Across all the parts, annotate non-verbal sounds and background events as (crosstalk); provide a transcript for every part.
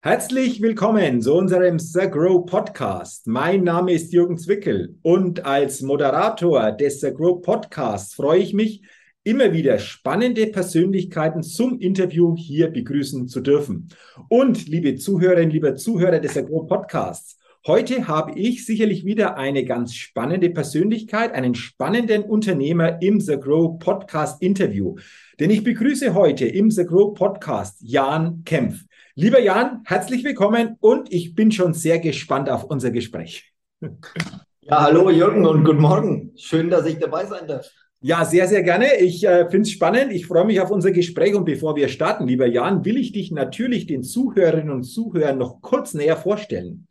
Herzlich willkommen zu unserem The Grow Podcast. Mein Name ist Jürgen Zwickel und als Moderator des The Grow Podcasts freue ich mich, immer wieder spannende Persönlichkeiten zum Interview hier begrüßen zu dürfen. Und liebe Zuhörerinnen, liebe Zuhörer des The Grow Podcasts, heute habe ich sicherlich wieder eine ganz spannende Persönlichkeit, einen spannenden Unternehmer im The Grow Podcast Interview. Denn ich begrüße heute im The Grow Podcast Jan Kempf. Lieber Jan, herzlich willkommen und ich bin schon sehr gespannt auf unser Gespräch. Ja, hallo Jürgen und guten Morgen. Schön, dass ich dabei sein darf. Ja, sehr, sehr gerne. Ich äh, finde es spannend. Ich freue mich auf unser Gespräch. Und bevor wir starten, lieber Jan, will ich dich natürlich den Zuhörerinnen und Zuhörern noch kurz näher vorstellen.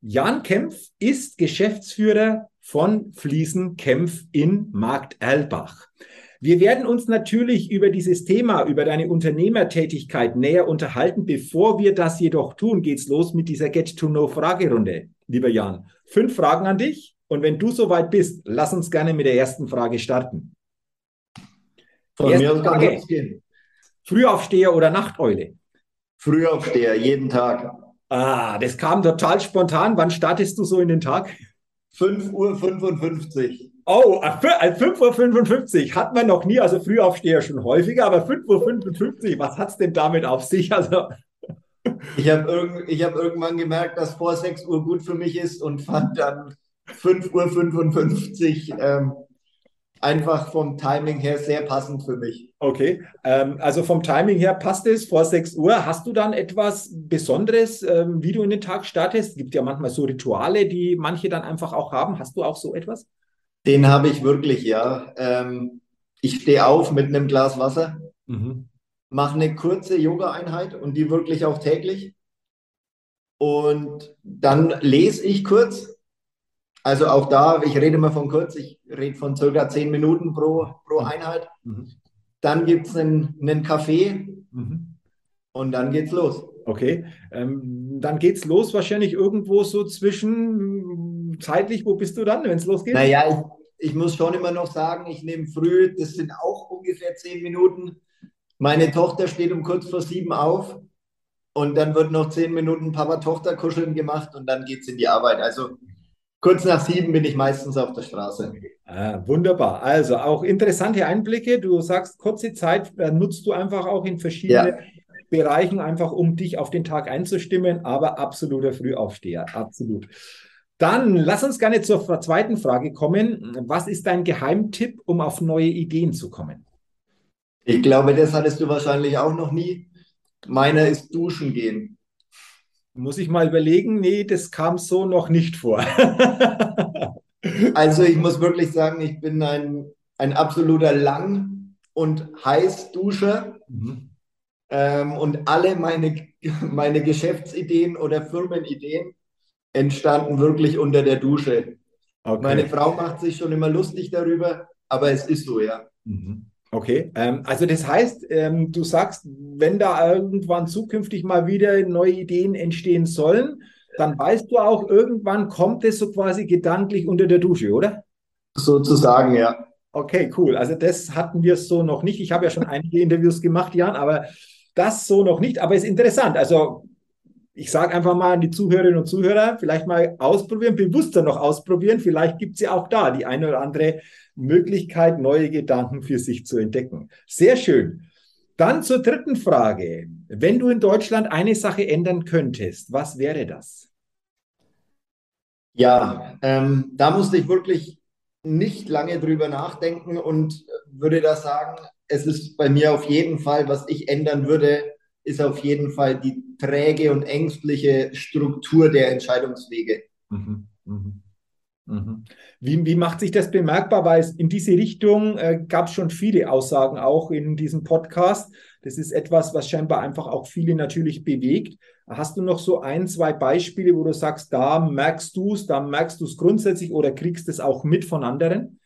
Jan Kempf ist Geschäftsführer von Fliesen Kempf in Markt Erlbach. Wir werden uns natürlich über dieses Thema, über deine Unternehmertätigkeit näher unterhalten. Bevor wir das jedoch tun, geht's los mit dieser Get-to-Know-Fragerunde. Lieber Jan, fünf Fragen an dich. Und wenn du soweit bist, lass uns gerne mit der ersten Frage starten. Von Erste mir kann es gehen. Frühaufsteher oder Nachteule? Frühaufsteher, jeden Tag. Ah, das kam total spontan. Wann startest du so in den Tag? 5.55 Uhr. Oh, 5.55 Uhr hat man noch nie, also Frühaufsteher schon häufiger, aber 5.55 Uhr, was hat es denn damit auf sich? (laughs) Also. Ich habe irg hab irgendwann gemerkt, dass vor 6 Uhr gut für mich ist und fand dann 5.55 Uhr ähm, einfach vom Timing her sehr passend für mich. Okay, ähm, also vom Timing her passt es vor 6 Uhr. Hast du dann etwas Besonderes, ähm, wie du in den Tag startest? Es gibt ja manchmal so Rituale, die manche dann einfach auch haben. Hast du auch so etwas? Den habe ich wirklich, ja. Ähm, ich stehe auf mit einem Glas Wasser, mhm. mache eine kurze Yoga-Einheit und die wirklich auch täglich. Und dann lese ich kurz. Also auch da, ich rede immer von kurz, ich rede von circa zehn Minuten pro, pro mhm. Einheit. Mhm. Dann gibt es einen, einen Kaffee mhm. und dann geht's los. Okay, ähm, dann geht's los wahrscheinlich irgendwo so zwischen zeitlich, wo bist du dann, wenn es losgeht? Naja, ich, ich muss schon immer noch sagen, ich nehme früh, das sind auch ungefähr zehn Minuten. Meine Tochter steht um kurz vor sieben auf und dann wird noch zehn Minuten Papa-Tochter kuscheln gemacht und dann geht es in die Arbeit. Also kurz nach sieben bin ich meistens auf der Straße. Ah, wunderbar. Also auch interessante Einblicke. Du sagst, kurze Zeit äh, nutzt du einfach auch in verschiedene ja. Bereichen einfach, um dich auf den Tag einzustimmen, aber absoluter Frühaufsteher, absolut. Dann lass uns gerne zur zweiten Frage kommen. Was ist dein Geheimtipp, um auf neue Ideen zu kommen? Ich glaube, das hattest du wahrscheinlich auch noch nie. Meiner ist duschen gehen. Muss ich mal überlegen? Nee, das kam so noch nicht vor. (laughs) also ich muss wirklich sagen, ich bin ein, ein absoluter Lang- und Heißduscher. Mhm. Ähm, und alle meine, meine Geschäftsideen oder Firmenideen entstanden wirklich unter der Dusche. Okay. Meine Frau macht sich schon immer lustig darüber, aber es ist so, ja. Mhm. Okay, ähm, also das heißt, ähm, du sagst, wenn da irgendwann zukünftig mal wieder neue Ideen entstehen sollen, dann weißt du auch, irgendwann kommt es so quasi gedanklich unter der Dusche, oder? Sozusagen, ja. Okay, cool. Also das hatten wir so noch nicht. Ich habe ja schon einige Interviews gemacht, Jan, aber das so noch nicht, aber ist interessant. Also ich sage einfach mal an die Zuhörerinnen und Zuhörer, vielleicht mal ausprobieren, bewusster noch ausprobieren. Vielleicht gibt es ja auch da die eine oder andere Möglichkeit, neue Gedanken für sich zu entdecken. Sehr schön. Dann zur dritten Frage. Wenn du in Deutschland eine Sache ändern könntest, was wäre das? Ja, ähm, da musste ich wirklich nicht lange drüber nachdenken und würde da sagen, es ist bei mir auf jeden Fall, was ich ändern würde, ist auf jeden Fall die träge und ängstliche Struktur der Entscheidungswege. Mhm, mhm, mhm. Wie, wie macht sich das bemerkbar? Weil es in diese Richtung äh, gab es schon viele Aussagen auch in diesem Podcast. Das ist etwas, was scheinbar einfach auch viele natürlich bewegt. Hast du noch so ein, zwei Beispiele, wo du sagst, da merkst du es, da merkst du es grundsätzlich oder kriegst es auch mit von anderen?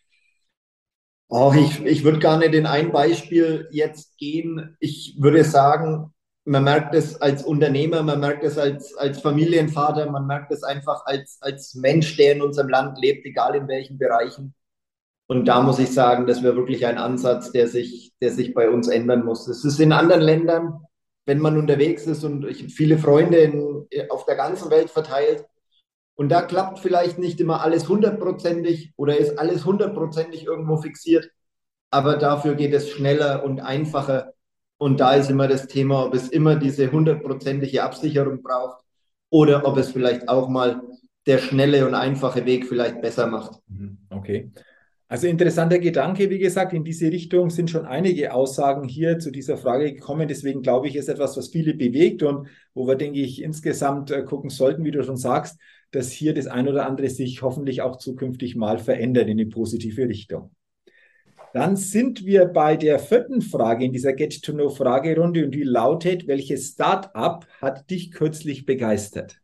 Oh, ich, ich würde gar nicht in ein Beispiel jetzt gehen. Ich würde sagen, man merkt es als Unternehmer, man merkt es als, als Familienvater, man merkt es einfach als, als Mensch, der in unserem Land lebt, egal in welchen Bereichen. Und da muss ich sagen, das wäre wirklich ein Ansatz, der sich, der sich bei uns ändern muss. Es ist in anderen Ländern wenn man unterwegs ist und ich viele Freunde in, auf der ganzen Welt verteilt. Und da klappt vielleicht nicht immer alles hundertprozentig oder ist alles hundertprozentig irgendwo fixiert, aber dafür geht es schneller und einfacher. Und da ist immer das Thema, ob es immer diese hundertprozentige Absicherung braucht oder ob es vielleicht auch mal der schnelle und einfache Weg vielleicht besser macht. Mhm. Okay. Also interessanter Gedanke, wie gesagt, in diese Richtung sind schon einige Aussagen hier zu dieser Frage gekommen. Deswegen glaube ich, ist etwas, was viele bewegt und wo wir, denke ich, insgesamt äh, gucken sollten, wie du schon sagst, dass hier das ein oder andere sich hoffentlich auch zukünftig mal verändert in eine positive Richtung. Dann sind wir bei der vierten Frage in dieser Get-to-Know-Fragerunde und die lautet, welches Start-up hat dich kürzlich begeistert?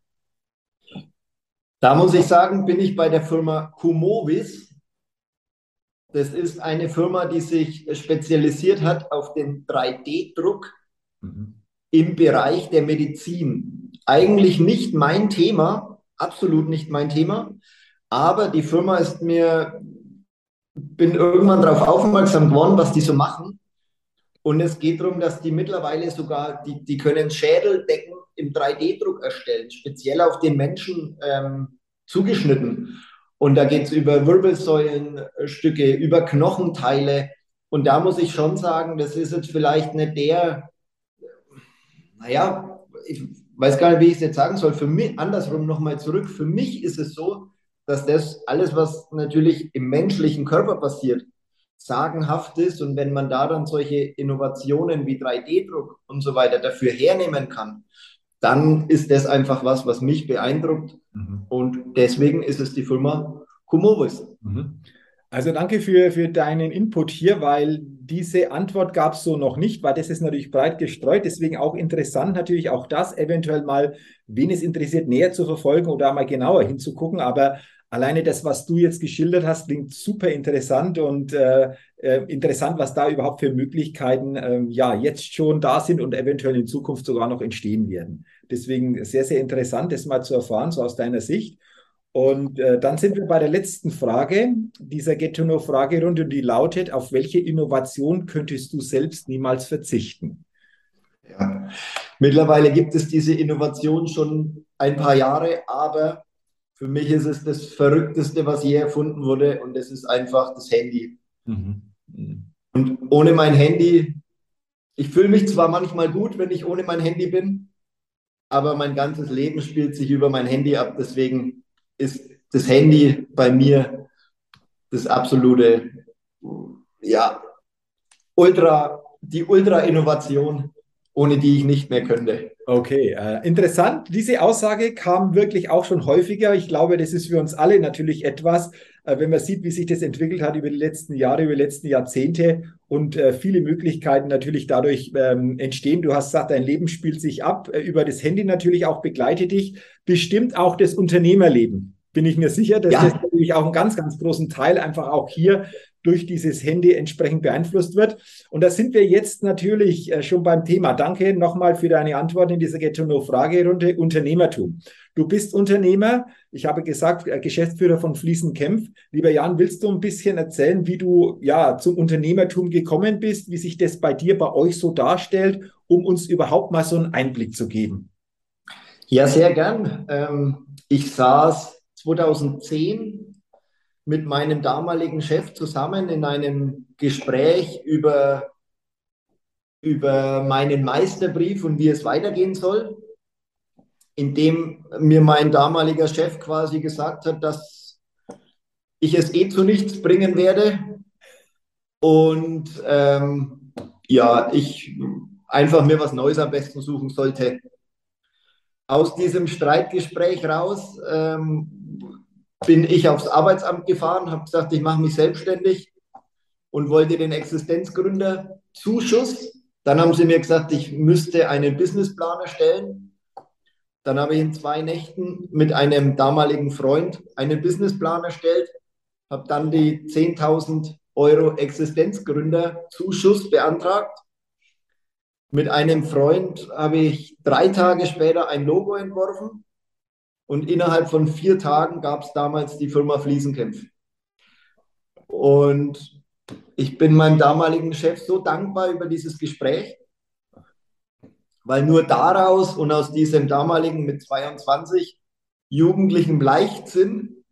Da muss ich sagen, bin ich bei der Firma Kumovis das ist eine Firma, die sich spezialisiert hat auf den 3D-Druck mhm. im Bereich der Medizin. Eigentlich nicht mein Thema, absolut nicht mein Thema, aber die Firma ist mir, bin irgendwann darauf aufmerksam geworden, was die so machen. Und es geht darum, dass die mittlerweile sogar, die, die können Schädeldecken im 3D-Druck erstellen, speziell auf den Menschen ähm, zugeschnitten. Und da geht es über Wirbelsäulenstücke, über Knochenteile. Und da muss ich schon sagen, das ist jetzt vielleicht nicht der, naja, ich weiß gar nicht, wie ich es jetzt sagen soll. Für mich, andersrum nochmal zurück, für mich ist es so, dass das alles, was natürlich im menschlichen Körper passiert, sagenhaft ist. Und wenn man da dann solche Innovationen wie 3D-Druck und so weiter dafür hernehmen kann, dann ist das einfach was, was mich beeindruckt. Mhm. Und deswegen ist es die Firma Kumovis. Mhm. Also danke für, für deinen Input hier, weil diese Antwort gab es so noch nicht, weil das ist natürlich breit gestreut. Deswegen auch interessant, natürlich auch das eventuell mal, wen es interessiert, näher zu verfolgen oder mal genauer hinzugucken. Aber alleine das, was du jetzt geschildert hast, klingt super interessant und äh, äh, interessant, was da überhaupt für Möglichkeiten äh, ja jetzt schon da sind und eventuell in Zukunft sogar noch entstehen werden. Deswegen sehr, sehr interessant, das mal zu erfahren, so aus deiner Sicht. Und äh, dann sind wir bei der letzten Frage dieser Get-to-Know-Fragerunde und die lautet, auf welche Innovation könntest du selbst niemals verzichten? Ja. Mittlerweile gibt es diese Innovation schon ein paar Jahre, aber für mich ist es das Verrückteste, was je erfunden wurde und das ist einfach das Handy. Mhm. Und ohne mein Handy, ich fühle mich zwar manchmal gut, wenn ich ohne mein Handy bin, aber mein ganzes Leben spielt sich über mein Handy ab. Deswegen ist das Handy bei mir das absolute, ja, Ultra, die Ultra-Innovation ohne die ich nicht mehr könnte. Okay, äh, interessant. Diese Aussage kam wirklich auch schon häufiger. Ich glaube, das ist für uns alle natürlich etwas, äh, wenn man sieht, wie sich das entwickelt hat über die letzten Jahre, über die letzten Jahrzehnte und äh, viele Möglichkeiten natürlich dadurch ähm, entstehen. Du hast gesagt, dein Leben spielt sich ab, äh, über das Handy natürlich auch begleitet dich, bestimmt auch das Unternehmerleben bin ich mir sicher, dass ja. das natürlich auch einen ganz, ganz großen Teil einfach auch hier durch dieses Handy entsprechend beeinflusst wird. Und da sind wir jetzt natürlich äh, schon beim Thema. Danke nochmal für deine Antwort in dieser Get-to-Know-Fragerunde. Unternehmertum. Du bist Unternehmer. Ich habe gesagt, äh, Geschäftsführer von Fließen Kempf. Lieber Jan, willst du ein bisschen erzählen, wie du ja zum Unternehmertum gekommen bist, wie sich das bei dir, bei euch so darstellt, um uns überhaupt mal so einen Einblick zu geben? Ja, sehr gern. Ähm, ich saß 2010 mit meinem damaligen Chef zusammen in einem Gespräch über, über meinen Meisterbrief und wie es weitergehen soll, in dem mir mein damaliger Chef quasi gesagt hat, dass ich es eh zu nichts bringen werde und ähm, ja, ich einfach mir was Neues am besten suchen sollte. Aus diesem Streitgespräch raus ähm, bin ich aufs Arbeitsamt gefahren, habe gesagt, ich mache mich selbstständig und wollte den Existenzgründerzuschuss. Dann haben sie mir gesagt, ich müsste einen Businessplan erstellen. Dann habe ich in zwei Nächten mit einem damaligen Freund einen Businessplan erstellt, habe dann die 10.000 Euro Existenzgründerzuschuss beantragt. Mit einem Freund habe ich drei Tage später ein Logo entworfen und innerhalb von vier Tagen gab es damals die Firma Fliesenkämpf. Und ich bin meinem damaligen Chef so dankbar über dieses Gespräch. weil nur daraus und aus diesem damaligen mit 22 jugendlichen Leichtsinn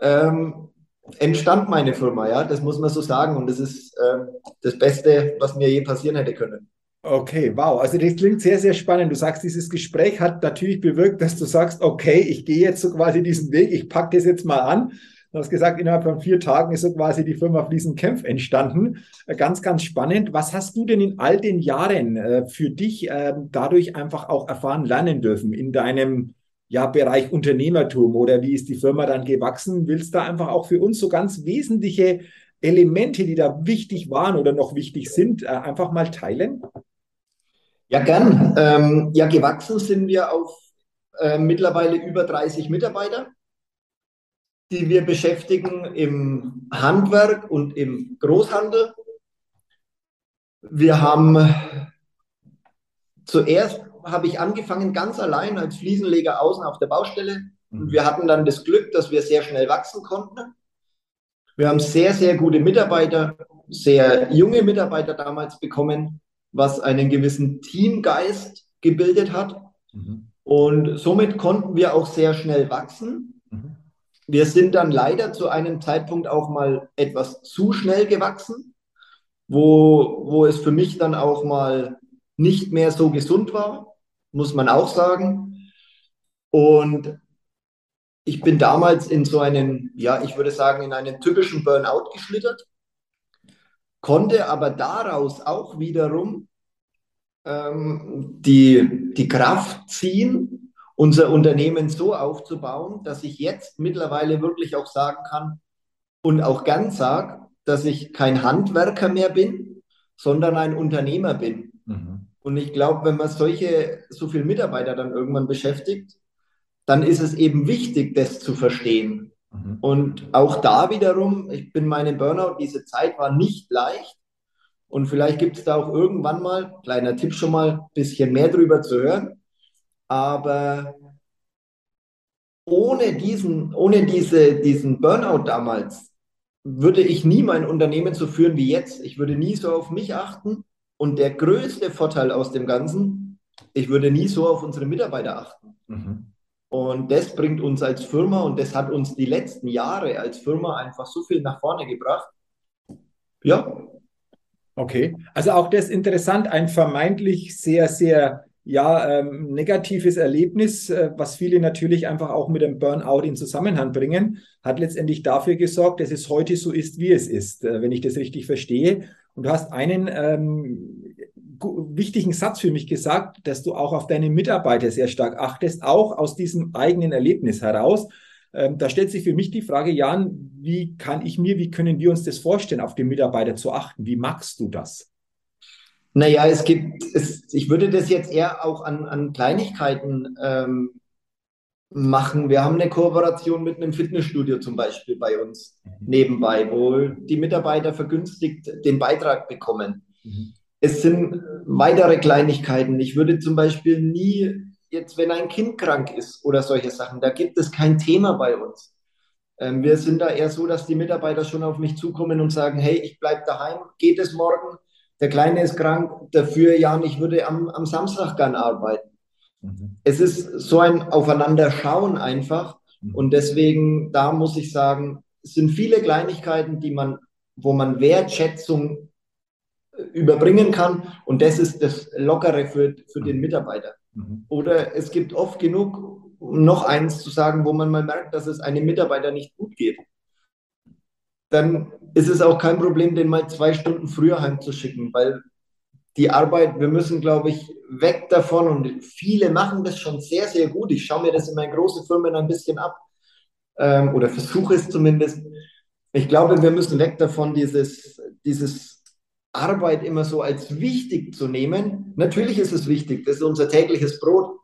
ähm, entstand meine Firma, ja, das muss man so sagen und das ist äh, das Beste, was mir je passieren hätte können. Okay, wow. Also das klingt sehr, sehr spannend. Du sagst, dieses Gespräch hat natürlich bewirkt, dass du sagst, okay, ich gehe jetzt so quasi diesen Weg, ich packe das jetzt mal an. Du hast gesagt, innerhalb von vier Tagen ist so quasi die Firma Fliesenkämpf entstanden. Äh, ganz, ganz spannend. Was hast du denn in all den Jahren äh, für dich äh, dadurch einfach auch erfahren lernen dürfen in deinem ja, Bereich Unternehmertum oder wie ist die Firma dann gewachsen? Willst du da einfach auch für uns so ganz wesentliche Elemente, die da wichtig waren oder noch wichtig sind, äh, einfach mal teilen? Ja, gern. Ähm, ja, gewachsen sind wir auf äh, mittlerweile über 30 Mitarbeiter, die wir beschäftigen im Handwerk und im Großhandel. Wir haben zuerst habe ich angefangen ganz allein als Fliesenleger außen auf der Baustelle. Und mhm. wir hatten dann das Glück, dass wir sehr schnell wachsen konnten. Wir haben sehr, sehr gute Mitarbeiter, sehr junge Mitarbeiter damals bekommen, was einen gewissen Teamgeist gebildet hat. Mhm. Und somit konnten wir auch sehr schnell wachsen. Mhm. Wir sind dann leider zu einem Zeitpunkt auch mal etwas zu schnell gewachsen, wo, wo es für mich dann auch mal nicht mehr so gesund war, muss man auch sagen. Und ich bin damals in so einen, ja, ich würde sagen, in einen typischen Burnout geschlittert, konnte aber daraus auch wiederum ähm, die, die Kraft ziehen, unser Unternehmen so aufzubauen, dass ich jetzt mittlerweile wirklich auch sagen kann und auch gern sage, dass ich kein Handwerker mehr bin, sondern ein Unternehmer bin. Mhm. Und ich glaube, wenn man solche, so viele Mitarbeiter dann irgendwann beschäftigt, dann ist es eben wichtig, das zu verstehen. Mhm. Und auch da wiederum, ich bin meinem Burnout, diese Zeit war nicht leicht. Und vielleicht gibt es da auch irgendwann mal, kleiner Tipp schon mal, ein bisschen mehr drüber zu hören. Aber ohne diesen, ohne diese, diesen Burnout damals würde ich nie mein Unternehmen so führen wie jetzt. Ich würde nie so auf mich achten. Und der größte Vorteil aus dem Ganzen, ich würde nie so auf unsere Mitarbeiter achten. Mhm. Und das bringt uns als Firma und das hat uns die letzten Jahre als Firma einfach so viel nach vorne gebracht. Ja. Okay, also auch das interessant, ein vermeintlich sehr, sehr ja, ähm, negatives Erlebnis, äh, was viele natürlich einfach auch mit dem Burnout in Zusammenhang bringen, hat letztendlich dafür gesorgt, dass es heute so ist, wie es ist, äh, wenn ich das richtig verstehe. Und du hast einen ähm, wichtigen Satz für mich gesagt, dass du auch auf deine Mitarbeiter sehr stark achtest, auch aus diesem eigenen Erlebnis heraus. Ähm, da stellt sich für mich die Frage, Jan, wie kann ich mir, wie können wir uns das vorstellen, auf den Mitarbeiter zu achten? Wie magst du das? Naja, es gibt, es, ich würde das jetzt eher auch an, an Kleinigkeiten ähm, machen. Wir haben eine Kooperation mit einem Fitnessstudio zum Beispiel bei uns mhm. nebenbei, wo die Mitarbeiter vergünstigt den Beitrag bekommen. Mhm. Es sind weitere Kleinigkeiten. Ich würde zum Beispiel nie, jetzt wenn ein Kind krank ist oder solche Sachen, da gibt es kein Thema bei uns. Ähm, wir sind da eher so, dass die Mitarbeiter schon auf mich zukommen und sagen, hey, ich bleibe daheim, geht es morgen? Der Kleine ist krank, dafür, Jan, ich würde am, am Samstag gern arbeiten. Mhm. Es ist so ein Aufeinanderschauen einfach. Mhm. Und deswegen, da muss ich sagen, es sind viele Kleinigkeiten, die man, wo man Wertschätzung überbringen kann. Und das ist das Lockere für, für den mhm. Mitarbeiter. Mhm. Oder es gibt oft genug, um noch eins zu sagen, wo man mal merkt, dass es einem Mitarbeiter nicht gut geht. Dann ist es auch kein Problem, den mal zwei Stunden früher heimzuschicken, weil die Arbeit, wir müssen, glaube ich, weg davon und viele machen das schon sehr, sehr gut. Ich schaue mir das in meinen großen Firmen ein bisschen ab ähm, oder versuche es zumindest. Ich glaube, wir müssen weg davon, dieses, dieses Arbeit immer so als wichtig zu nehmen. Natürlich ist es wichtig, das ist unser tägliches Brot.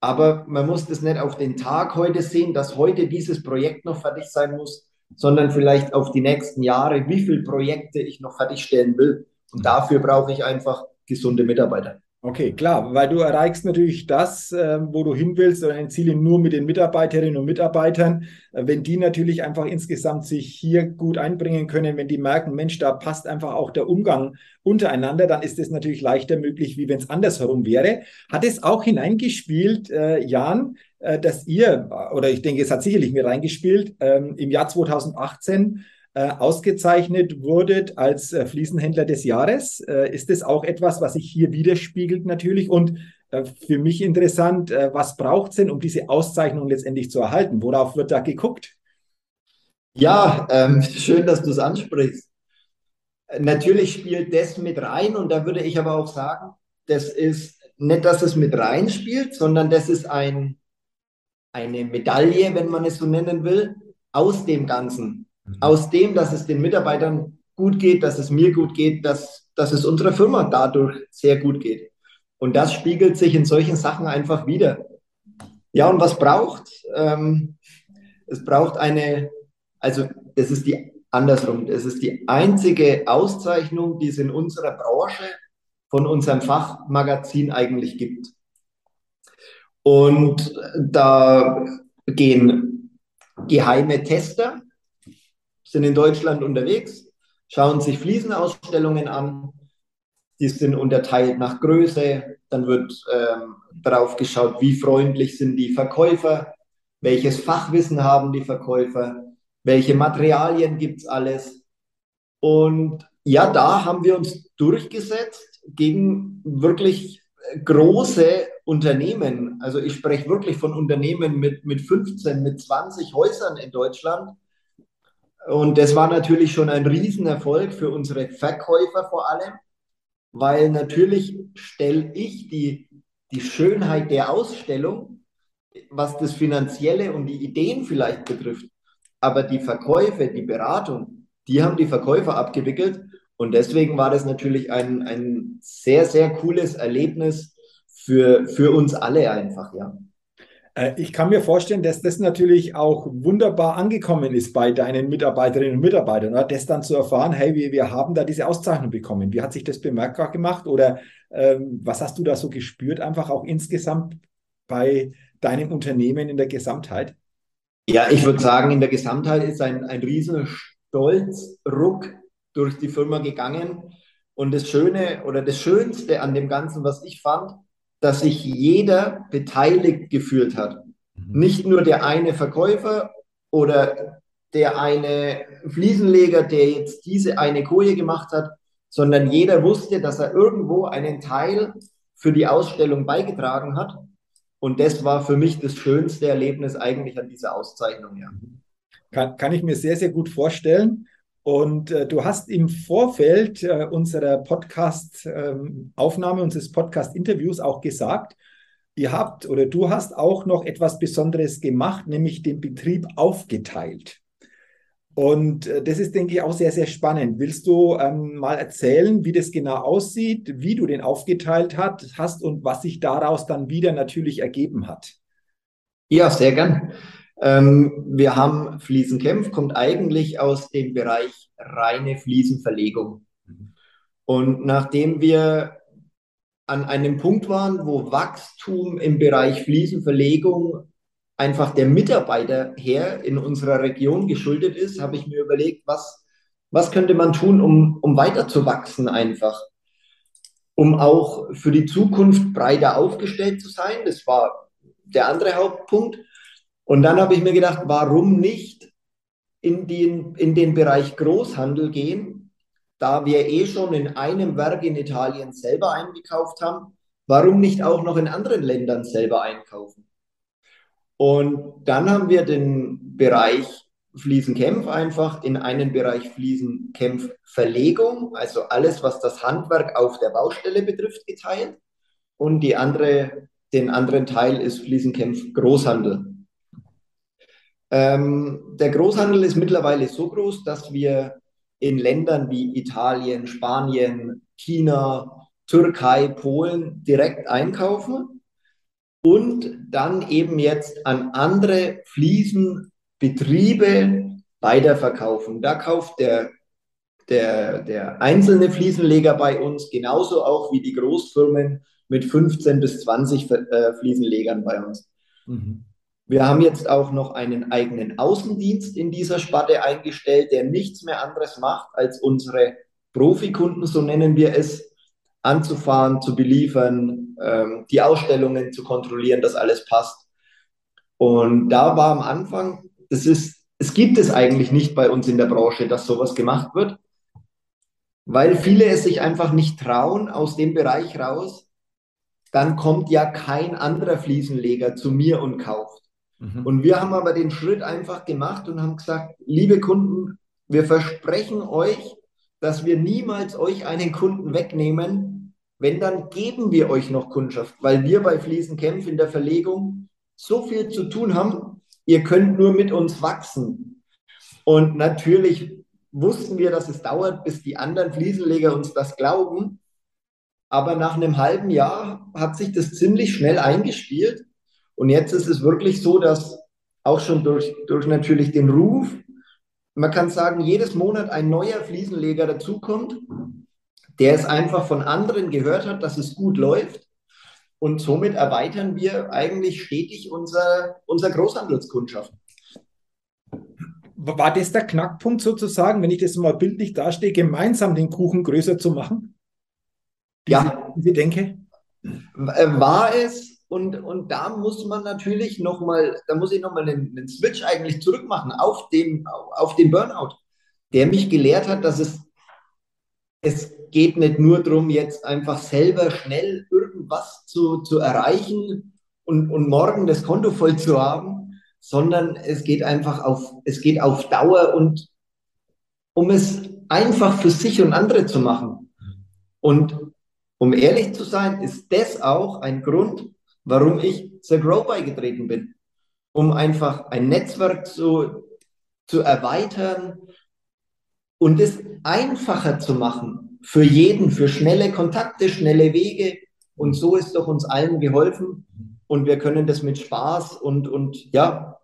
Aber man muss das nicht auf den Tag heute sehen, dass heute dieses Projekt noch fertig sein muss, sondern vielleicht auf die nächsten Jahre, wie viele Projekte ich noch fertigstellen will. Und dafür brauche ich einfach gesunde Mitarbeiter. Okay, klar, weil du erreichst natürlich das, äh, wo du hin willst, deine Ziele nur mit den Mitarbeiterinnen und Mitarbeitern. Äh, wenn die natürlich einfach insgesamt sich hier gut einbringen können, wenn die merken, Mensch, da passt einfach auch der Umgang untereinander, dann ist es natürlich leichter möglich, wie wenn es andersherum wäre. Hat es auch hineingespielt, äh, Jan, äh, dass ihr, oder ich denke, es hat sicherlich mit reingespielt, ähm, im Jahr 2018 äh, ausgezeichnet wurdet als äh, Fliesenhändler des Jahres. Äh, ist das auch etwas, was sich hier widerspiegelt natürlich? Und äh, für mich interessant, äh, was braucht es denn, um diese Auszeichnung letztendlich zu erhalten? Worauf wird da geguckt? Ja, ähm, schön, dass du es ansprichst. Natürlich spielt das mit rein und da würde ich aber auch sagen, das ist nicht, dass es mit rein spielt, sondern das ist ein, eine Medaille, wenn man es so nennen will, aus dem Ganzen. Mhm. Aus dem, dass es den Mitarbeitern gut geht, dass es mir gut geht, dass, dass es unserer Firma dadurch sehr gut geht. Und das spiegelt sich in solchen Sachen einfach wieder. Ja, und was braucht? Ähm, es braucht eine, also das ist die andersrum, es ist die einzige Auszeichnung, die es in unserer Branche von unserem Fachmagazin eigentlich gibt. Und da gehen geheime Tester sind in Deutschland unterwegs, schauen sich Fliesenausstellungen an. Die sind unterteilt nach Größe. Dann wird ähm, darauf geschaut, wie freundlich sind die Verkäufer, welches Fachwissen haben die Verkäufer, welche Materialien gibt es alles. Und ja, da haben wir uns durchgesetzt gegen wirklich große Unternehmen. Also ich spreche wirklich von Unternehmen mit, mit 15, mit 20 Häusern in Deutschland, und das war natürlich schon ein Riesenerfolg für unsere Verkäufer vor allem, weil natürlich stelle ich die, die Schönheit der Ausstellung, was das Finanzielle und die Ideen vielleicht betrifft, aber die Verkäufe, die Beratung, die haben die Verkäufer abgewickelt. Und deswegen war das natürlich ein, ein sehr, sehr cooles Erlebnis für, für uns alle einfach, ja. Äh, ich kann mir vorstellen, dass das natürlich auch wunderbar angekommen ist bei deinen Mitarbeiterinnen und Mitarbeitern, oder? das dann zu erfahren, hey, wir, wir haben da diese Auszeichnung bekommen. Wie hat sich das bemerkbar gemacht oder ähm, was hast du da so gespürt, einfach auch insgesamt bei deinem Unternehmen in der Gesamtheit? Ja, ich würde sagen, in der Gesamtheit ist ein, ein riesen Stolzruck durch die Firma gegangen. Und das Schöne oder das Schönste an dem Ganzen, was ich fand, dass sich jeder beteiligt gefühlt hat. Mhm. Nicht nur der eine Verkäufer oder der eine Fliesenleger, der jetzt diese eine Koje gemacht hat, sondern jeder wusste, dass er irgendwo einen Teil für die Ausstellung beigetragen hat. Und das war für mich das schönste Erlebnis eigentlich an dieser Auszeichnung. Ja. Kann, kann ich mir sehr, sehr gut vorstellen. Und äh, du hast im Vorfeld äh, unserer Podcast-Aufnahme, ähm, unseres Podcast-Interviews auch gesagt, ihr habt oder du hast auch noch etwas Besonderes gemacht, nämlich den Betrieb aufgeteilt. Und äh, das ist, denke ich, auch sehr, sehr spannend. Willst du ähm, mal erzählen, wie das genau aussieht, wie du den aufgeteilt hat, hast und was sich daraus dann wieder natürlich ergeben hat? Ja, sehr gern. Ähm, wir haben Fliesenkämpf, kommt eigentlich aus dem Bereich reine Fliesenverlegung. Und nachdem wir an einem Punkt waren, wo Wachstum im Bereich Fliesenverlegung einfach der Mitarbeiter her in unserer Region geschuldet ist, habe ich mir überlegt, was, was könnte man tun, um, um weiter zu wachsen einfach. Um auch für die Zukunft breiter aufgestellt zu sein. Das war der andere Hauptpunkt. Und dann habe ich mir gedacht, warum nicht in den, in den Bereich Großhandel gehen, da wir eh schon in einem Werk in Italien selber eingekauft haben, warum nicht auch noch in anderen Ländern selber einkaufen? Und dann haben wir den Bereich Fliesenkämpf einfach in einen Bereich Fliesenkämpfverlegung, also alles, was das Handwerk auf der Baustelle betrifft, geteilt. Und die andere, den anderen Teil ist Fliesenkämpf Großhandel. Ähm, der Großhandel ist mittlerweile so groß, dass wir in Ländern wie Italien, Spanien, China, Türkei, Polen direkt einkaufen und dann eben jetzt an andere Fliesenbetriebe weiterverkaufen. Da kauft der, der, der einzelne Fliesenleger bei uns genauso auch wie die Großfirmen mit 15 bis 20 äh, Fliesenlegern bei uns. Mhm. Wir haben jetzt auch noch einen eigenen Außendienst in dieser Sparte eingestellt, der nichts mehr anderes macht, als unsere Profikunden, so nennen wir es, anzufahren, zu beliefern, ähm, die Ausstellungen zu kontrollieren, dass alles passt. Und da war am Anfang, das ist, es gibt es eigentlich nicht bei uns in der Branche, dass sowas gemacht wird, weil viele es sich einfach nicht trauen aus dem Bereich raus. Dann kommt ja kein anderer Fliesenleger zu mir und kauft. Mhm. Und wir haben aber den Schritt einfach gemacht und haben gesagt, liebe Kunden, wir versprechen euch, dass wir niemals euch einen Kunden wegnehmen. Wenn, dann geben wir euch noch Kundschaft, weil wir bei Fliesenkämpf in der Verlegung so viel zu tun haben. Ihr könnt nur mit uns wachsen. Und natürlich wussten wir, dass es dauert, bis die anderen Fliesenleger uns das glauben. Aber nach einem halben Jahr hat sich das ziemlich schnell eingespielt. Und jetzt ist es wirklich so, dass auch schon durch, durch natürlich den Ruf man kann sagen, jedes Monat ein neuer Fliesenleger dazukommt, der es einfach von anderen gehört hat, dass es gut läuft. Und somit erweitern wir eigentlich stetig unser, unser Großhandelskundschaft. War das der Knackpunkt sozusagen, wenn ich das mal bildlich darstelle, gemeinsam den Kuchen größer zu machen? Diese, ja. Diese Denke? War es, und, und da muss man natürlich nochmal, da muss ich nochmal einen, einen Switch eigentlich zurückmachen auf den, auf den Burnout, der mich gelehrt hat, dass es, es geht nicht nur darum, jetzt einfach selber schnell irgendwas zu, zu erreichen und, und morgen das Konto voll zu haben, sondern es geht einfach auf, es geht auf Dauer und um es einfach für sich und andere zu machen. Und um ehrlich zu sein, ist das auch ein Grund, warum ich zur Grow beigetreten bin. Um einfach ein Netzwerk zu, zu erweitern und es einfacher zu machen für jeden, für schnelle Kontakte, schnelle Wege. Und so ist doch uns allen geholfen. Und wir können das mit Spaß und, und ja,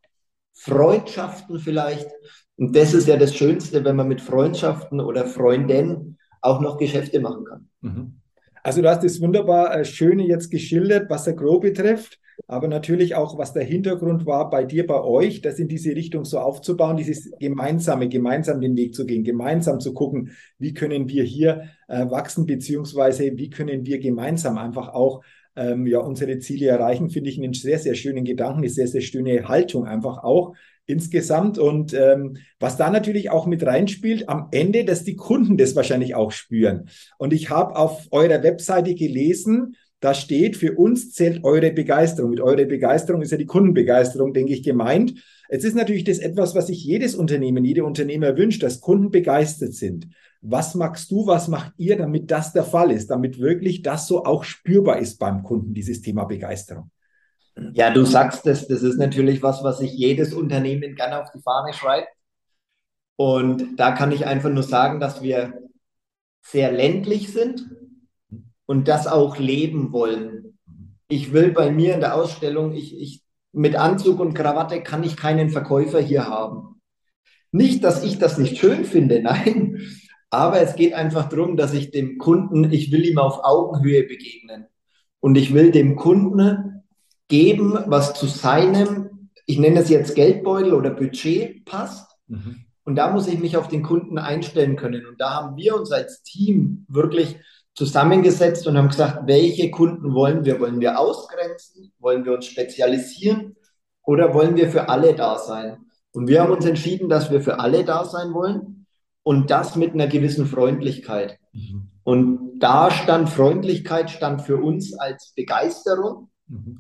Freundschaften vielleicht. Und das ist ja das Schönste, wenn man mit Freundschaften oder Freunden auch noch Geschäfte machen kann. Mhm. Also du hast das wunderbar äh, Schöne jetzt geschildert, was der Grow betrifft, aber natürlich auch, was der Hintergrund war bei dir, bei euch, das in diese Richtung so aufzubauen, dieses gemeinsame, gemeinsam den Weg zu gehen, gemeinsam zu gucken, wie können wir hier äh, wachsen, beziehungsweise wie können wir gemeinsam einfach auch ähm, ja, unsere Ziele erreichen, finde ich einen sehr, sehr schönen Gedanken, eine sehr, sehr schöne Haltung einfach auch insgesamt. Und ähm, was da natürlich auch mit reinspielt, am Ende, dass die Kunden das wahrscheinlich auch spüren. Und ich habe auf eurer Webseite gelesen, da steht, für uns zählt eure Begeisterung. Mit eurer Begeisterung ist ja die Kundenbegeisterung, denke ich, gemeint. Jetzt ist natürlich das etwas, was sich jedes Unternehmen, jede Unternehmer wünscht, dass Kunden begeistert sind. Was magst du, was macht ihr, damit das der Fall ist, damit wirklich das so auch spürbar ist beim Kunden, dieses Thema Begeisterung? Ja, du sagst es, das ist natürlich was, was sich jedes Unternehmen gerne auf die Fahne schreibt. Und da kann ich einfach nur sagen, dass wir sehr ländlich sind und das auch leben wollen. Ich will bei mir in der Ausstellung, ich, ich, mit Anzug und Krawatte kann ich keinen Verkäufer hier haben. Nicht, dass ich das nicht schön finde, (laughs) nein, aber es geht einfach darum, dass ich dem Kunden, ich will ihm auf Augenhöhe begegnen. Und ich will dem Kunden geben, was zu seinem, ich nenne es jetzt Geldbeutel oder Budget passt. Mhm. Und da muss ich mich auf den Kunden einstellen können. Und da haben wir uns als Team wirklich zusammengesetzt und haben gesagt, welche Kunden wollen wir? Wollen wir ausgrenzen? Wollen wir uns spezialisieren? Oder wollen wir für alle da sein? Und wir haben uns entschieden, dass wir für alle da sein wollen und das mit einer gewissen Freundlichkeit. Mhm. Und da stand Freundlichkeit, stand für uns als Begeisterung.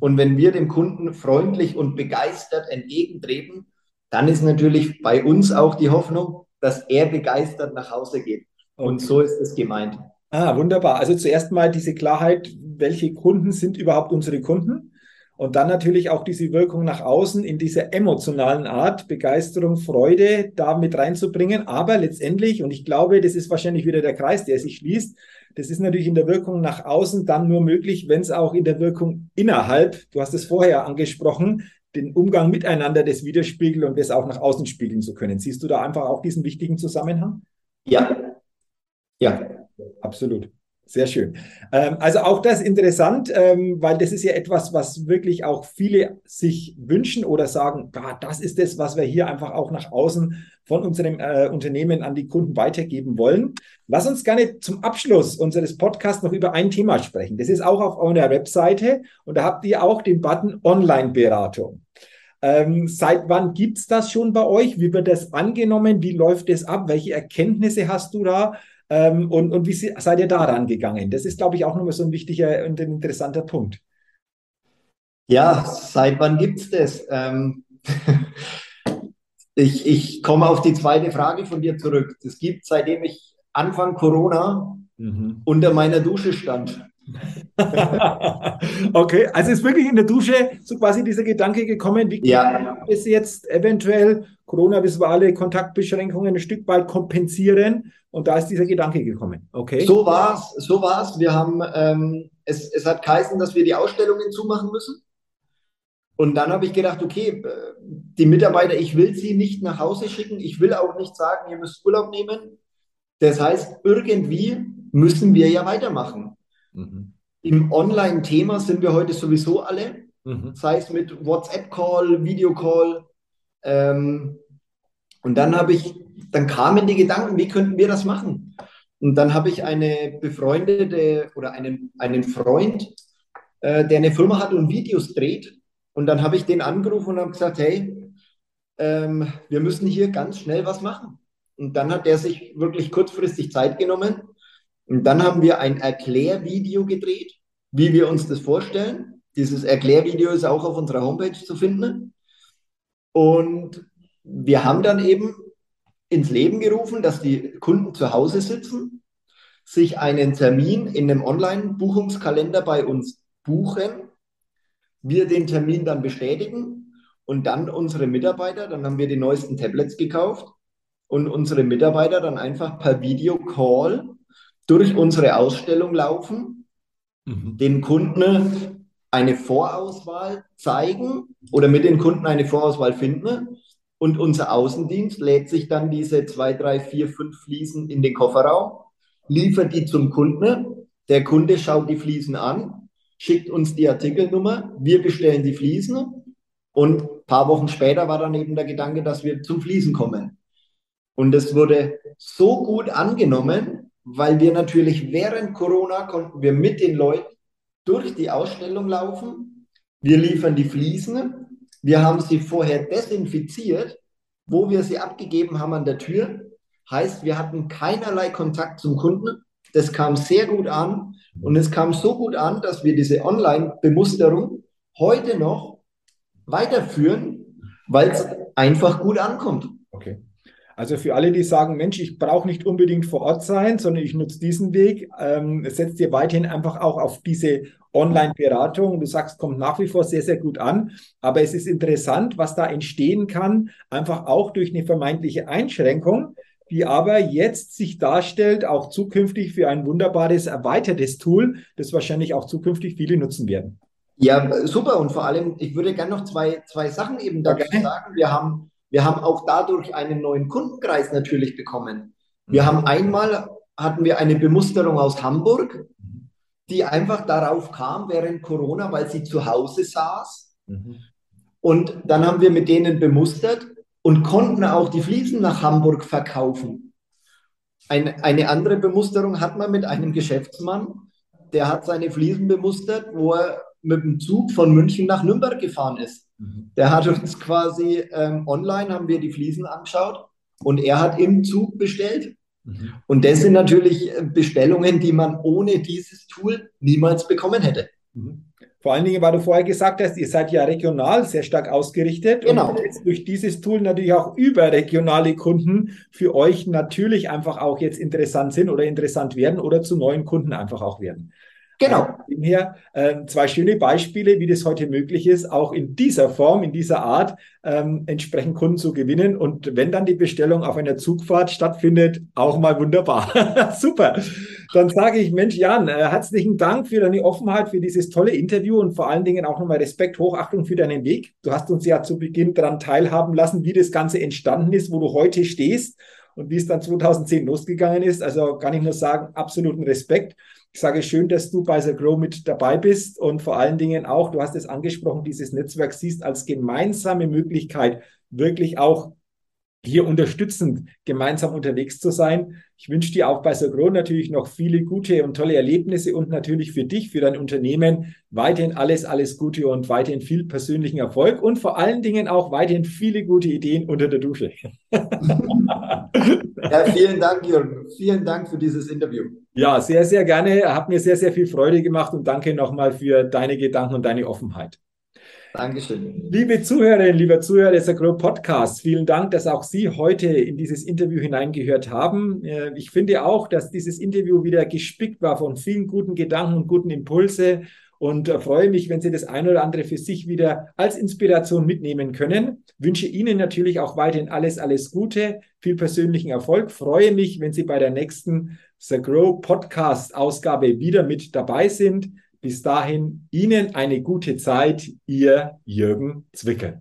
Und wenn wir dem Kunden freundlich und begeistert entgegentreten, dann ist natürlich bei uns auch die Hoffnung, dass er begeistert nach Hause geht. Okay. Und so ist es gemeint. Ah, wunderbar. Also zuerst mal diese Klarheit, welche Kunden sind überhaupt unsere Kunden? Und dann natürlich auch diese Wirkung nach außen in dieser emotionalen Art, Begeisterung, Freude da mit reinzubringen. Aber letztendlich, und ich glaube, das ist wahrscheinlich wieder der Kreis, der sich schließt, das ist natürlich in der Wirkung nach außen dann nur möglich, wenn es auch in der Wirkung innerhalb, du hast es vorher angesprochen, den Umgang miteinander das widerspiegelt und das auch nach außen spiegeln zu können. Siehst du da einfach auch diesen wichtigen Zusammenhang? Ja. Ja. Absolut. Sehr schön. Ähm, also auch das interessant, ähm, weil das ist ja etwas, was wirklich auch viele sich wünschen oder sagen, das ist das, was wir hier einfach auch nach außen von unserem äh, Unternehmen an die Kunden weitergeben wollen. Lass uns gerne zum Abschluss unseres Podcasts noch über ein Thema sprechen. Das ist auch auf eurer Webseite und da habt ihr auch den Button Online-Beratung. Ähm, seit wann gibt es das schon bei euch? Wie wird das angenommen? Wie läuft das ab? Welche Erkenntnisse hast du da? Ähm, und, und wie seid ihr da rangegangen? Das ist, glaube ich, auch nochmal so ein wichtiger und ein interessanter Punkt. Ja, seit wann gibt es das? Ähm, (laughs) ich, ich komme auf die zweite Frage von dir zurück. Es gibt, seitdem ich Anfang Corona mhm. unter meiner Dusche stand. (laughs) okay, also ist wirklich in der Dusche so quasi dieser Gedanke gekommen, wie ja. ist jetzt eventuell Corona, wissen wir alle, Kontaktbeschränkungen ein Stück weit kompensieren und da ist dieser Gedanke gekommen. Okay. So war es, so war's. Wir haben, ähm, es, es hat geheißen, dass wir die Ausstellungen zumachen müssen. Und dann habe ich gedacht, okay, äh, die Mitarbeiter, ich will sie nicht nach Hause schicken, ich will auch nicht sagen, ihr müsst Urlaub nehmen. Das heißt, irgendwie müssen wir ja weitermachen. Mhm. Im Online-Thema sind wir heute sowieso alle, mhm. sei es mit WhatsApp-Call, Videocall. Ähm, und dann habe ich, dann kamen die Gedanken, wie könnten wir das machen? Und dann habe ich eine befreundete oder einen, einen Freund, äh, der eine Firma hat und Videos dreht. Und dann habe ich den angerufen und habe gesagt, hey, ähm, wir müssen hier ganz schnell was machen. Und dann hat er sich wirklich kurzfristig Zeit genommen und dann haben wir ein Erklärvideo gedreht, wie wir uns das vorstellen. Dieses Erklärvideo ist auch auf unserer Homepage zu finden. Und wir haben dann eben ins Leben gerufen, dass die Kunden zu Hause sitzen, sich einen Termin in einem Online-Buchungskalender bei uns buchen, wir den Termin dann bestätigen und dann unsere Mitarbeiter, dann haben wir die neuesten Tablets gekauft und unsere Mitarbeiter dann einfach per Videocall durch unsere Ausstellung laufen, mhm. den Kunden eine Vorauswahl zeigen oder mit den Kunden eine Vorauswahl finden. Und unser Außendienst lädt sich dann diese zwei, drei, vier, fünf Fliesen in den Kofferraum, liefert die zum Kunden. Der Kunde schaut die Fliesen an, schickt uns die Artikelnummer, wir bestellen die Fliesen und ein paar Wochen später war dann eben der Gedanke, dass wir zum Fliesen kommen. Und es wurde so gut angenommen, weil wir natürlich während Corona konnten wir mit den Leuten durch die Ausstellung laufen. Wir liefern die Fliesen. Wir haben sie vorher desinfiziert, wo wir sie abgegeben haben an der Tür. Heißt, wir hatten keinerlei Kontakt zum Kunden. Das kam sehr gut an und es kam so gut an, dass wir diese Online-Bemusterung heute noch weiterführen, weil es einfach gut ankommt. Okay. Also für alle, die sagen, Mensch, ich brauche nicht unbedingt vor Ort sein, sondern ich nutze diesen Weg, ähm, setzt dir weiterhin einfach auch auf diese Online-Beratung. Du sagst, kommt nach wie vor sehr, sehr gut an. Aber es ist interessant, was da entstehen kann, einfach auch durch eine vermeintliche Einschränkung, die aber jetzt sich darstellt, auch zukünftig für ein wunderbares erweitertes Tool, das wahrscheinlich auch zukünftig viele nutzen werden. Ja, super. Und vor allem, ich würde gerne noch zwei, zwei Sachen eben dazu okay. sagen. Wir haben wir haben auch dadurch einen neuen Kundenkreis natürlich bekommen. Wir haben einmal hatten wir eine Bemusterung aus Hamburg, die einfach darauf kam während Corona, weil sie zu Hause saß. Und dann haben wir mit denen bemustert und konnten auch die Fliesen nach Hamburg verkaufen. Eine, eine andere Bemusterung hat man mit einem Geschäftsmann, der hat seine Fliesen bemustert, wo er mit dem Zug von München nach Nürnberg gefahren ist. Mhm. Der hat uns quasi ähm, online, haben wir die Fliesen angeschaut und er hat im Zug bestellt. Mhm. Und das sind natürlich äh, Bestellungen, die man ohne dieses Tool niemals bekommen hätte. Mhm. Vor allen Dingen, weil du vorher gesagt hast, ihr seid ja regional sehr stark ausgerichtet genau. und jetzt durch dieses Tool natürlich auch überregionale Kunden für euch natürlich einfach auch jetzt interessant sind oder interessant werden oder zu neuen Kunden einfach auch werden. Genau. Von her äh, zwei schöne Beispiele, wie das heute möglich ist, auch in dieser Form, in dieser Art ähm, entsprechend Kunden zu gewinnen. Und wenn dann die Bestellung auf einer Zugfahrt stattfindet, auch mal wunderbar. (laughs) Super. Dann sage ich, Mensch, Jan, äh, herzlichen Dank für deine Offenheit, für dieses tolle Interview und vor allen Dingen auch nochmal Respekt, Hochachtung für deinen Weg. Du hast uns ja zu Beginn daran teilhaben lassen, wie das Ganze entstanden ist, wo du heute stehst und wie es dann 2010 losgegangen ist. Also kann ich nur sagen, absoluten Respekt. Ich sage schön, dass du bei The Grow mit dabei bist und vor allen Dingen auch, du hast es angesprochen, dieses Netzwerk siehst als gemeinsame Möglichkeit, wirklich auch hier unterstützend gemeinsam unterwegs zu sein. Ich wünsche dir auch bei Sogro natürlich noch viele gute und tolle Erlebnisse und natürlich für dich, für dein Unternehmen weiterhin alles, alles Gute und weiterhin viel persönlichen Erfolg und vor allen Dingen auch weiterhin viele gute Ideen unter der Dusche. (laughs) ja, vielen Dank, Jürgen. Vielen Dank für dieses Interview. Ja, sehr, sehr gerne. Hat mir sehr, sehr viel Freude gemacht und danke nochmal für deine Gedanken und deine Offenheit. Dankeschön. Liebe Zuhörerinnen, lieber Zuhörer des Agro Podcasts, vielen Dank, dass auch Sie heute in dieses Interview hineingehört haben. Äh, ich finde auch, dass dieses Interview wieder gespickt war von vielen guten Gedanken und guten Impulse und äh, freue mich, wenn Sie das eine oder andere für sich wieder als Inspiration mitnehmen können. Wünsche Ihnen natürlich auch weiterhin alles, alles Gute, viel persönlichen Erfolg. Freue mich, wenn Sie bei der nächsten The Grow Podcast Ausgabe wieder mit dabei sind. Bis dahin Ihnen eine gute Zeit, Ihr Jürgen Zwickel.